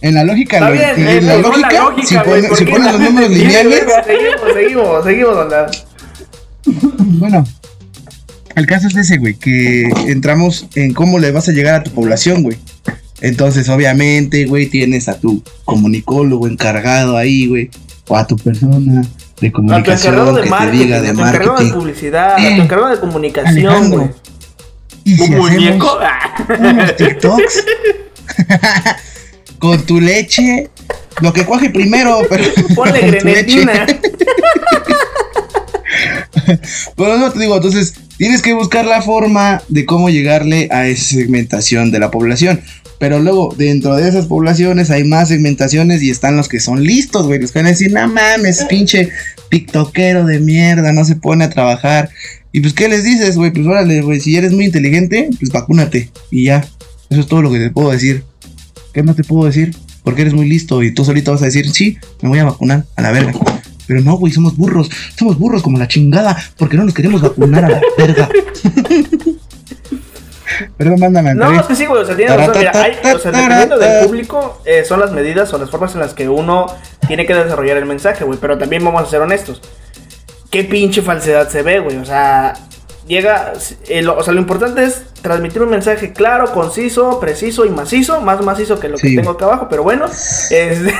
En la lógica, Está lo- bien, en la lógica, lógica, si, güey, pone- ¿por si qué pones los números lineales, Seguimos, seguimos, seguimos, onda. bueno, el caso es ese, güey, que entramos en cómo le vas a llegar a tu población, güey. Entonces, obviamente, güey, tienes a tu comunicólogo encargado ahí, güey, o a tu persona de A tu comunicación encargado de marketing, diga a de tu encargado de marketing. publicidad, a Eh, tu encargado de comunicación, güey. ¿y si Un muñeco. unos TikToks? Con tu leche, lo que cuaje primero, pero Ponle grenetina. Bueno, no te digo, entonces tienes que buscar la forma de cómo llegarle a esa segmentación de la población. Pero luego, dentro de esas poblaciones hay más segmentaciones y están los que son listos, güey. Los que van a decir, no mames, pinche tiktokero de mierda, no se pone a trabajar. Y pues, ¿qué les dices, güey? Pues órale, güey, si eres muy inteligente, pues vacúnate. Y ya, eso es todo lo que te puedo decir. ¿Qué no te puedo decir? Porque eres muy listo y tú solito vas a decir, sí, me voy a vacunar, a la verga. Pero no, güey, somos burros. Somos burros como la chingada. Porque no nos queremos vacunar a la verga. Perdón, mándame. No, es que sí, güey, o sea, tienes razón. Mira, hay, o sea, dependiendo del público, eh, son las medidas o las formas en las que uno tiene que desarrollar el mensaje, güey. Pero también vamos a ser honestos. ¿Qué pinche falsedad se ve, güey? O sea, llega. eh, lo- o sea, lo importante es transmitir un mensaje claro, conciso, preciso y macizo. Más macizo que lo que tengo acá abajo, pero bueno. Este.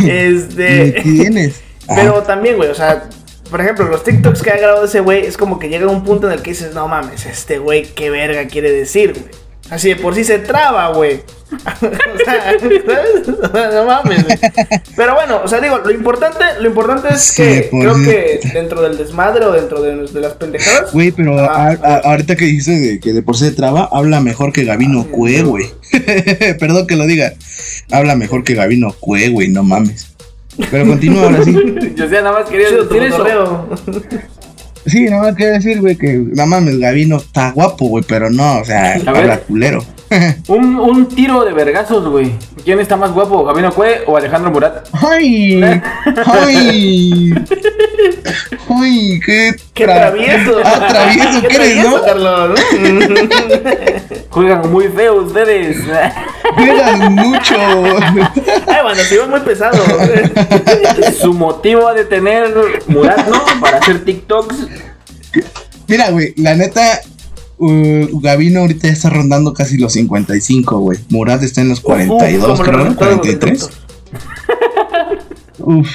¿Me este. tienes? Pero también, güey, o sea, por ejemplo, los TikToks que ha grabado ese güey es como que llega un punto en el que dices, no mames, este güey, qué verga quiere decir, güey. Así de por sí se traba, güey. o sea, ¿sabes? no mames, güey. Pero bueno, o sea, digo, lo importante, lo importante es Sí, que por creo sí. que dentro del desmadre o dentro de, de las pendejadas. Güey, pero Ah, a- a- ahorita que de que de por sí se traba, habla mejor que Gabino Cue, güey. Perdón que lo diga. Habla mejor que Gabino Cue, güey, no mames. Pero continúa ahora sí. Yo sea, nada más quería decir. Sí, nada más quiero decir, güey, que no mames, Gabino está guapo, güey, pero no, o sea, habla culero. Un, un tiro de vergazos, güey. ¿Quién está más guapo, Gabino Cue o Alejandro Murat? ¡Ay! ¡Ay! ¡Ay! ¡Qué, Qué tra- travieso. Ah, travieso Qué que eres, travieso, ¿no? Carlos. Juegan muy feo ustedes. Juegas mucho. Ay, bueno, se iba muy pesado. Su motivo ha de tener Murat, ¿no? Para hacer TikToks. Mira, güey, la neta, uh, Gabino ahorita ya está rondando casi los 55, güey. Murat está en los 42, Uf, como creo, los ¿no? resultados de 43. Uf.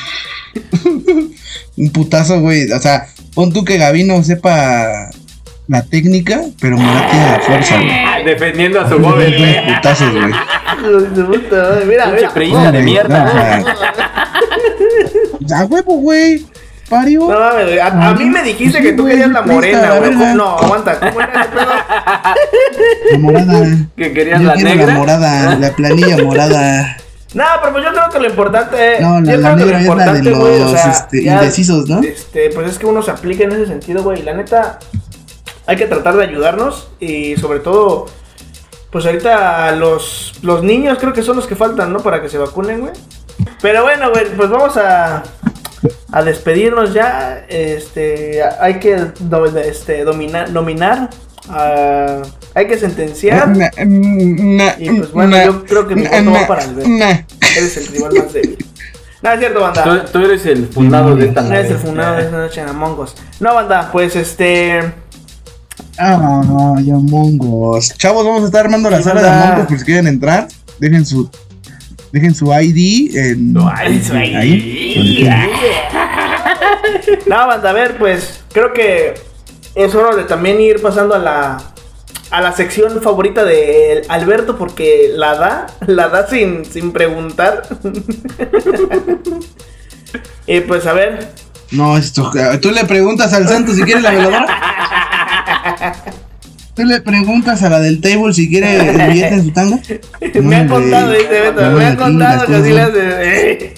Un putazo, güey. O sea, Pon tú que Gavino sepa la técnica, pero Morat tiene la fuerza, güey. Defendiendo a su joven, güey. putazos, güey. Mira, mira. de mierda. no, o sea, A huevo, güey. Parió. No mames. A, a mí me dijiste que tú querías la morena, La güey. No, aguanta. ¿Cómo era ese pedo? La morada. Que querías Yo la negra. la morada, la planilla morada. No, pero pues yo creo que lo importante. No, la- yo la creo que negra es lo la de importante, güey, o los, sea, este, ya, indecisos, ¿no? Este, pues es que uno se aplica en ese sentido, güey. La neta, hay que tratar de ayudarnos y sobre todo, pues ahorita los, los niños creo que son los que faltan, ¿no? Para que se vacunen, güey. Pero bueno, güey, pues vamos a, a despedirnos ya. Este, hay que do- este, dominar, nominar, ah, hay que sentenciar. Na- na- Y pues bueno, na- yo creo que mi voto va para Alberto. na. Eres el rival más débil. No, es cierto, banda. Tú, tú eres el fundado de esta No nave. es el fundador de esta noche en Among Us. No, banda, pues este. Ah, no, ya mongos. Chavos, vamos a estar armando la sala de. Among Us por si quieren entrar. Dejen su dejen su ID en No, ay, sí. ahí. No, banda, a ver, pues creo que es hora de también ir pasando a la. A la sección favorita de Alberto porque la da, la da sin, sin preguntar. y pues a ver, No, esto tú le preguntas al santo si quiere la veladora. Tú le preguntas a la del table si quiere el billete en su tanga. me han contado, dice Beto, me han contado las que así hace.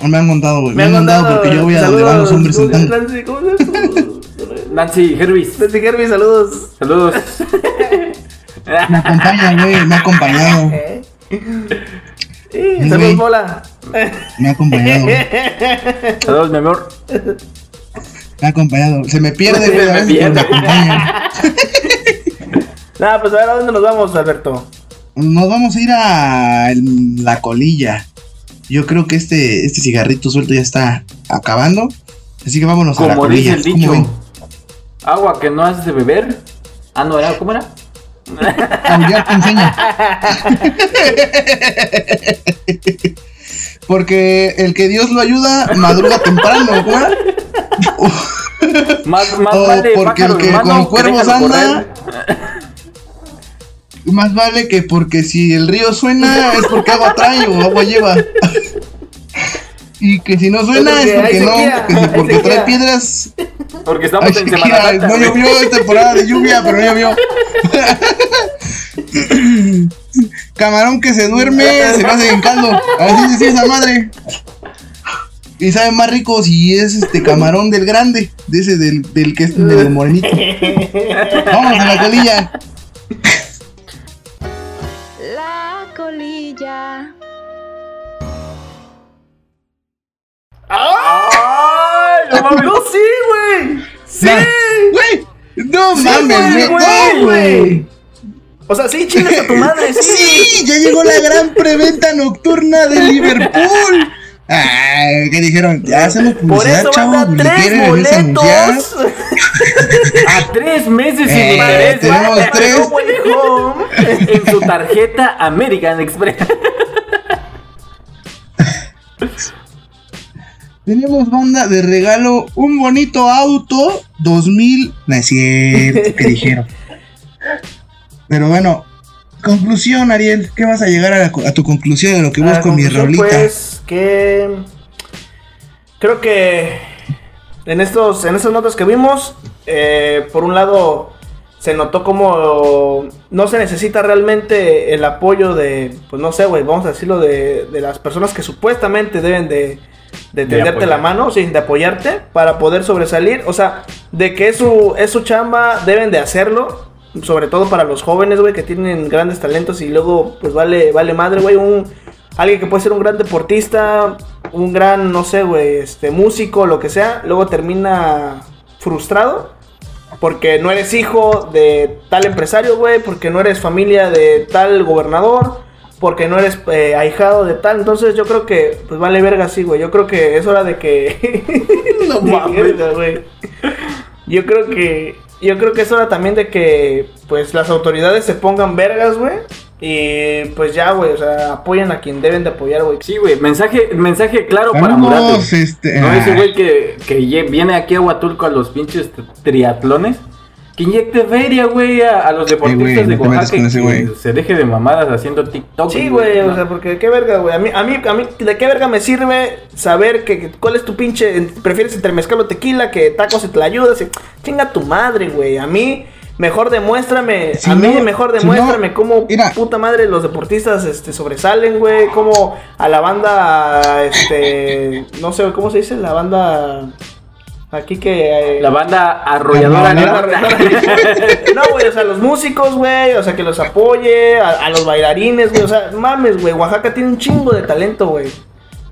No me han contado, güey. Me han contado. porque yo voy a donde van los hombres tanga. Nancy, ¿cómo se llama? Nancy Hervey, saludos. Saludos. Me acompaña, güey, me ha acompañado. Eh. Sí, saludos, bola. Me ha acompañado. Saludos, mi amor. Me ha acompañado. Se me pierde, Se güey, a me pierde. me acompaña. Nada, pues a ver a dónde nos vamos, Alberto. Nos vamos a ir a la colilla. Yo creo que este, este cigarrito suelto ya está acabando. Así que vámonos a la Como dice colilla. el ¿Cómo dicho. Agua que no has de beber. Ah, no, era, ¿cómo era? Aullar te enseña. Porque el que Dios lo ayuda madruga temprano, ¿cómo era? Más, más vale porque el que con cuervos anda-. Más vale que porque si el río suena es porque agua trae o agua lleva. Y que si no suena es porque no, porque trae piedras. Porque Ay, estamos en sequía, Semana Santa. no llovió, es temporada de lluvia, pero no llovió. Camarón que se duerme, se lo hace en caldo. Así decía esa madre. Y sabe más rico si es este camarón del grande, de ese del, del que es del morenito. Vamos a la colilla. La colilla. ¡Ay! No mames. ¡No, sí, güey! ¡Sí! Güey, no Sí, mames, güey. O sea, sí, chingas a tu madre, sí. Sí, ya llegó la gran preventa nocturna de Liverpool. Ay, ¿qué dijeron? Ya hacemos Por publicidad, eso chavos. a ¿Le tres boletos. A tres meses sin Eh, interés. tenemos güey. tres. Home. En su tarjeta American Express. Tenemos banda de regalo un bonito auto 2000. No es cierto, ¿qué dijeron? Pero bueno, conclusión, Ariel. ¿Qué vas a llegar a, la co- a tu conclusión de lo que busco en mi rolita? Pues que creo que en estos en estas notas que vimos, eh, por un lado se notó como no se necesita realmente el apoyo de, pues no sé, güey, vamos a decirlo de, de las personas que supuestamente deben de, de tenderte la mano, sí, de apoyarte para poder sobresalir, o sea, de que es su, es su chamba, deben de hacerlo, sobre todo para los jóvenes, güey, que tienen grandes talentos y luego, pues vale, vale madre, güey, un, alguien que puede ser un gran deportista, un gran, no sé, güey, este, músico, lo que sea, luego termina frustrado porque no eres hijo de tal empresario, güey, porque no eres familia de tal gobernador, porque no eres eh, ahijado de tal, entonces yo creo que, pues vale verga así, güey, yo creo que es hora de que... No mames. güey. Yo creo que... Yo creo que es hora también de que, pues, las autoridades se pongan vergas, güey. Y pues ya, güey, o sea, apoyan a quien deben de apoyar, güey. Sí, güey, mensaje, mensaje claro para Vamos, Murat. güey. este, No, ese ah. güey que, que viene aquí a Huatulco a los pinches triatlones. Que inyecte feria, güey, a, a los deportistas güey, de Oaxaca. que güey. se deje de mamadas haciendo TikTok. Sí, güey, ¿no? o sea, porque qué verga, güey. A mí, a mí, a mí, ¿de qué verga me sirve saber que, que- cuál es tu pinche. Prefieres entre mezcal o tequila que tacos y te la ayudas? y- Chinga tu madre, güey. A mí, mejor demuéstrame. Si a mí, no- mejor si demuéstrame no, cómo mira. puta madre los deportistas este, sobresalen, güey. Cómo a la banda. Este. No sé, ¿cómo se dice? La banda. Aquí que. eh, La banda arrolladora. La ¿no? banda No, güey, o sea, los músicos, güey, o sea, que los apoye, a, a los bailarines, güey, o sea, mames, güey, Oaxaca tiene un chingo de talento, güey.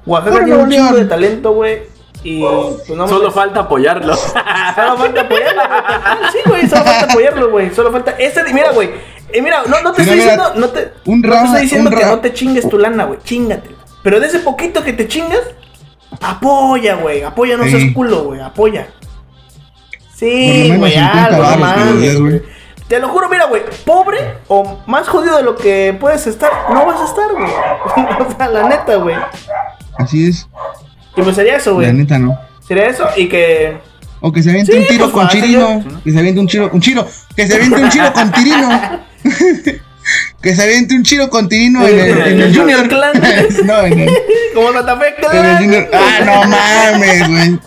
Oaxaca tiene un chingo de talento, güey, y pues no Solo falta apoyarlo. solo falta apoyarlo, güey. Sí, güey, solo falta apoyarlo, güey, solo falta, este, mira, güey, eh, mira, no, no te Mira, estoy mira, diciendo, no te, un no te rama- estoy diciendo que no te chingues tu lana, güey, chingate, pero de ese poquito que te chingas, apoya, güey, apoya, no Sí. seas culo, güey, apoya. Sí, güey, 50 algo, no varos que les mames, des, güey. güey. Te lo juro, mira, güey, pobre o más jodido de lo que puedes estar, no vas a estar, güey. o sea, la neta, güey. Así es, Y pues sería eso, la güey. neta no. Sería eso y que. O que se aviente Sí, un tiro pues, con Chirino. Que se aviente un chiro, un chiro. Que se aviente un chiro con Tirino. que se aviente un chiro con Tirino en el, en el Junior. Clan. no, en el, Como Santa Fe, en el Clan. Junior. Ah, no mames, güey.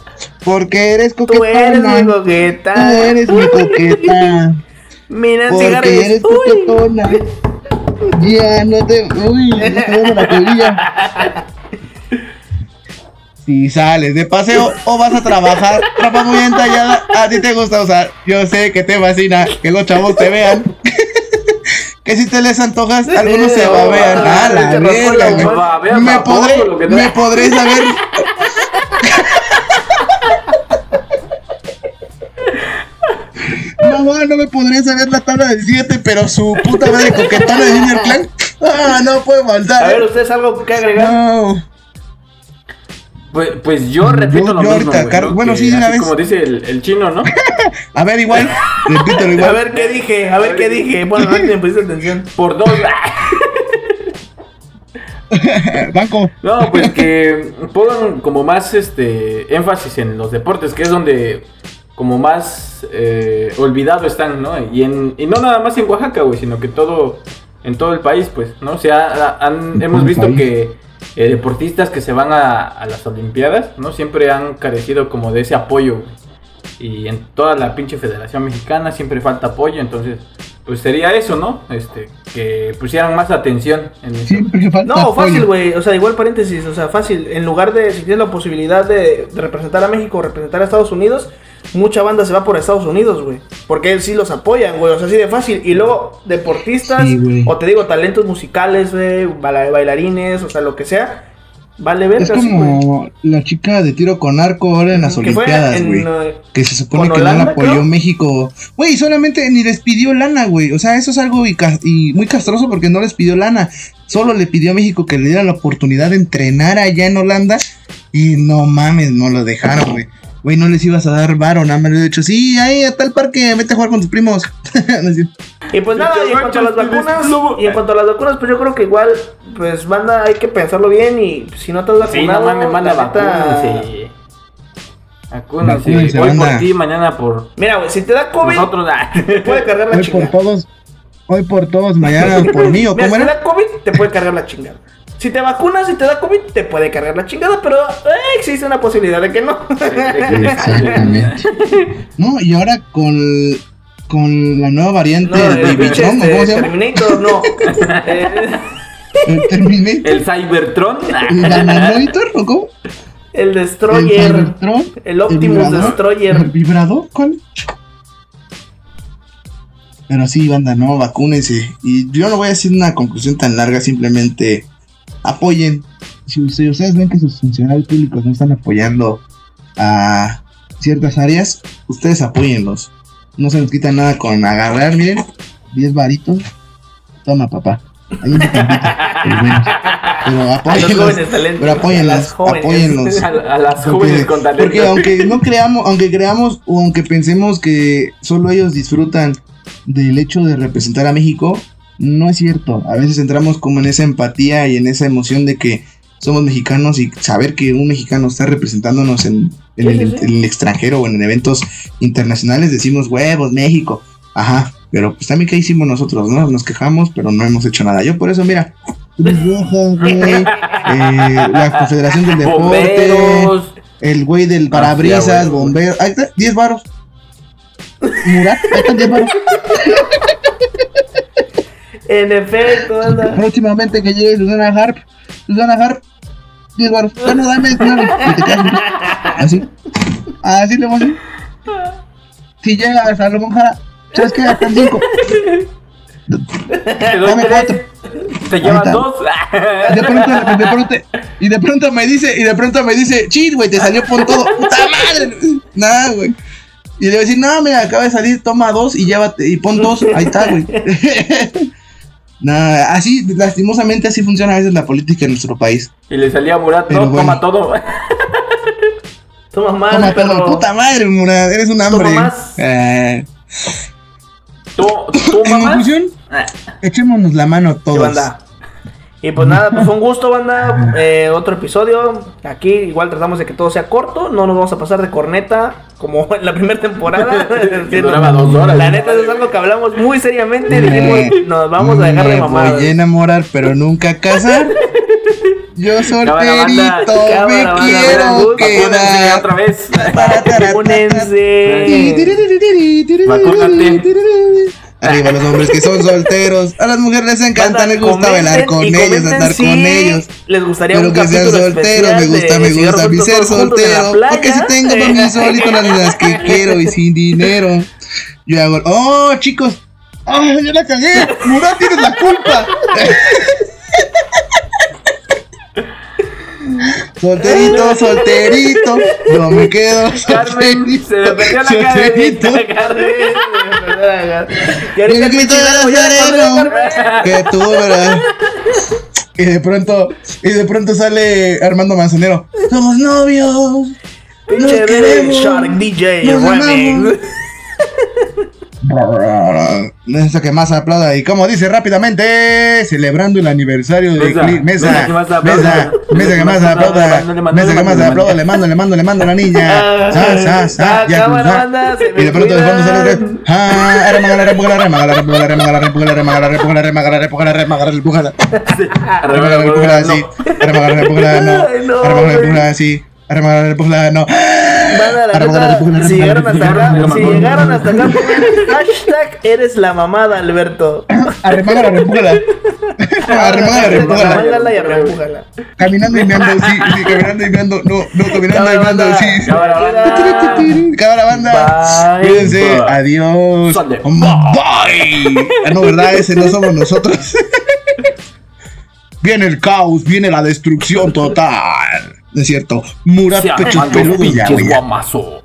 Porque eres Tú eres mi coqueta. Tú eres mi coqueta. Mira, Porque eres coquetona. Ya no te. Uy, ya te la colilla. Si sales de paseo o vas a trabajar, ropa muy entallada, a ti te gusta usar. Yo sé que te fascina que los chavos te vean. que si te les antojas, algunos se babean. Ah, la güey. Babean Me podré, me podré saber. Mamá, no me podría saber la tabla del 7, pero su puta madre coquetona de Junior Clan. Ah, no puede faltar. A ver, ¿eh? ¿ustedes algo que agregar? No. Pues, pues yo Yo- repito yo lo mismo. ahorita, bueno, Que sí, de una vez. Como dice el, el chino, ¿no? A ver, igual. Repítelo A igual. ver qué dije, a ver qué dije. Bueno, no me pusiste atención. Por dos. Banco. No, pues que pongan como más este énfasis en los deportes, que es donde como más eh, olvidado están, ¿no? Y, en, y no nada más en Oaxaca, güey, sino que todo en todo el país, pues, ¿no? O sea, han- hemos visto país. que eh, deportistas que se van a, a las Olimpiadas, ¿no? Siempre han carecido como de ese apoyo. Y en toda la pinche Federación Mexicana siempre falta apoyo, entonces, pues sería eso, ¿no? Este, que pusieran más atención en eso. Siempre falta. No, fácil, güey. O sea, igual paréntesis. O sea, fácil. En lugar de, si tienes la posibilidad de, de representar a México o representar a Estados Unidos, mucha banda se va por Estados Unidos, güey. Porque ellos sí los apoyan, güey. O sea, así de fácil. Y luego, deportistas, Sí, o te digo, talentos musicales, güey, baila- bailarines, o sea, lo que sea. Vale ver Es como la chica de tiro con arco ahora en las Que Olimpiadas, güey. eh, Que se supone que no Holanda, la apoyó creo. México. Güey, solamente ni les pidió lana, güey. O sea, eso es algo y, y muy castroso porque no les pidió lana. Solo le pidió a México que le diera la oportunidad de entrenar allá en Holanda. Y no mames, no lo dejaron, güey. Güey, no les ibas a dar varo, nada más le he dicho, sí, ahí a tal parque, vete a jugar con tus primos. Y pues nada, y en cuanto a las vacunas, y en cuanto a las vacunas, pues yo creo que igual, pues banda, hay que pensarlo bien y si no te has Sí, no vacunado, mames, manda vacúnense. Vacúnense. Vacúnense, Hoy por banda. ti, mañana por Mira, güey, si te da COVID, nosotros. ah. puede cargar la Hoy por chingada. todos, hoy por todos, mañana por mí, ¿o Mira, cómo si te da COVID, te puede cargar la chingada. Si te vacunas y te da COVID, te puede cargar la chingada, pero eh, existe una posibilidad de que no. Exactamente. No, y ahora con, con la nueva variante No, el Babytron, ¿o este, ¿cómo se llama? Terminator, no. Eh, El Terminator. El Cybertron. ¿El Bananoitor o cómo? el El Destroyer. Cybertron. El Optimus vibrador, Destroyer. ¿El vibrador? ¿Cuál? Pero sí, banda, no, vacúnense. Y yo no voy a decir una conclusión tan larga, simplemente apoyen. Si ustedes, ustedes ven que sus funcionarios públicos no están apoyando a ciertas áreas, ustedes apóyenlos. No se nos quita nada con agarrar, miren, 10 varitos. Toma, papá. Ahí menos. Pero apóyenlos. Pero a apóyenlos, las apóyenlos. A, a las Porque, jóvenes con talento. porque aunque no creamos, aunque creamos o aunque pensemos que solo ellos disfrutan del hecho de representar a México, No es cierto. A veces entramos como en esa empatía y en esa emoción de que somos mexicanos y saber que un mexicano está representándonos en, el, en extranjero o en eventos internacionales, decimos huevos, México. Ajá, pero pues también que hicimos nosotros, ¿no? Nos quejamos, pero no hemos hecho nada. Yo por eso, mira, eh, la Confederación del Deporte, Bomberos. el güey del parabrisas, Ah, sí, güey. bombero, ahí está, 10 varos. Murat, ahí están 10 varos. En efecto, banda. Próximamente que llegue Susana Harp, Susana Harp, 10 baros. Bueno, dame 9. Y te quedas así. Así le vamos a hacer. Si llega a Salomón Jara, ¿sabes qué? Están 5. ¿De Dame dónde cuatro. eres? ¿Te llevan está. dos? De pronto, de pronto, y de pronto me dice, y de pronto me dice, chis, güey, te salió pon todo. ¡Puta madre! Nada, güey. Y le voy a decir, no, mira, acaba de salir, toma dos y llévate, y pon dos. Ahí está, güey. Nada, así, lastimosamente, así funciona a veces la política en nuestro país. Y le salía a Murat, Pero no, bueno. toma todo. Toma más, Toma, perro. toma, puta madre, Murad, eres un hambre. Toma más. Eh, ¿Tú, tú en mamá? conclusión, echémonos la mano todos. banda. Y pues nada, pues un gusto, banda. Eh, otro episodio. Aquí igual tratamos de que todo sea corto. No nos vamos a pasar de corneta como en la primera temporada. Que duraba dos horas. La neta es algo que hablamos muy seriamente. Dijimos, nos vamos a dejar de mamadas. voy a enamorar, pero nunca casar. Yo solterito me quiero quedar. otra vez. Vacúnense. Arriba los hombres que son solteros. A las mujeres les encanta, les gusta bailar con ellos, andar con ellos. Les gustaría Pero un que sean solteros, me gusta, me gusta mi ser soltero. Porque si tengo para mí solito las vidas que quiero y sin dinero. Yo hago, oh chicos, ¡ay, yo la cagué! ¡Murat, tienes la culpa! Solterito, solterito, yo me quedo Carmen, se me perdió la solterito. Carmen. Y ahorita Carmen. que tú, ¿verdad? Y de pronto, y de pronto sale Armando Manzanero. Somos novios. Nos Pinche queremos. Shark DJ Remix. Eso que más aplauda. Y como dice rápidamente, celebrando el aniversario de Mesa, Cli- mesa Mesa, que más aplauda. mesa, que más aplauda, mesa que más aplauda, le mando, le mando, le mando a la niña. Sa, sa, sa, Ah, Y de pronto de fondo sale. Ah, arremangala, repújala, remangala, repújala, remangala, repújala, remangala, repújala, remangala, repújala, remangala, repújala. Arremangala, repújala, sí. Arremangala, repújala, no. Ay, no, Arremangala, güey. repújala, sí. Arremangala, repújala, no. Banda, la Arremangala, neta, repújala, si llegaron hasta acá, si llegaron hasta acá, hashtag eres la mamada, Alberto. Arremangala, repújala. Arremangala, repújala. Arremángala y. Caminando y meando, sí, sí, caminando y meando, no, no, caminando y meando, sí. Cámara, banda. Cámara banda. Bye. Cuídense, adiós. Sale. Bye. Ah, no, ¿verdad? Ese no somos nosotros. Viene el caos, viene la destrucción total. No es cierto. Murat pechos peludos ya, güey. ya. guamazos.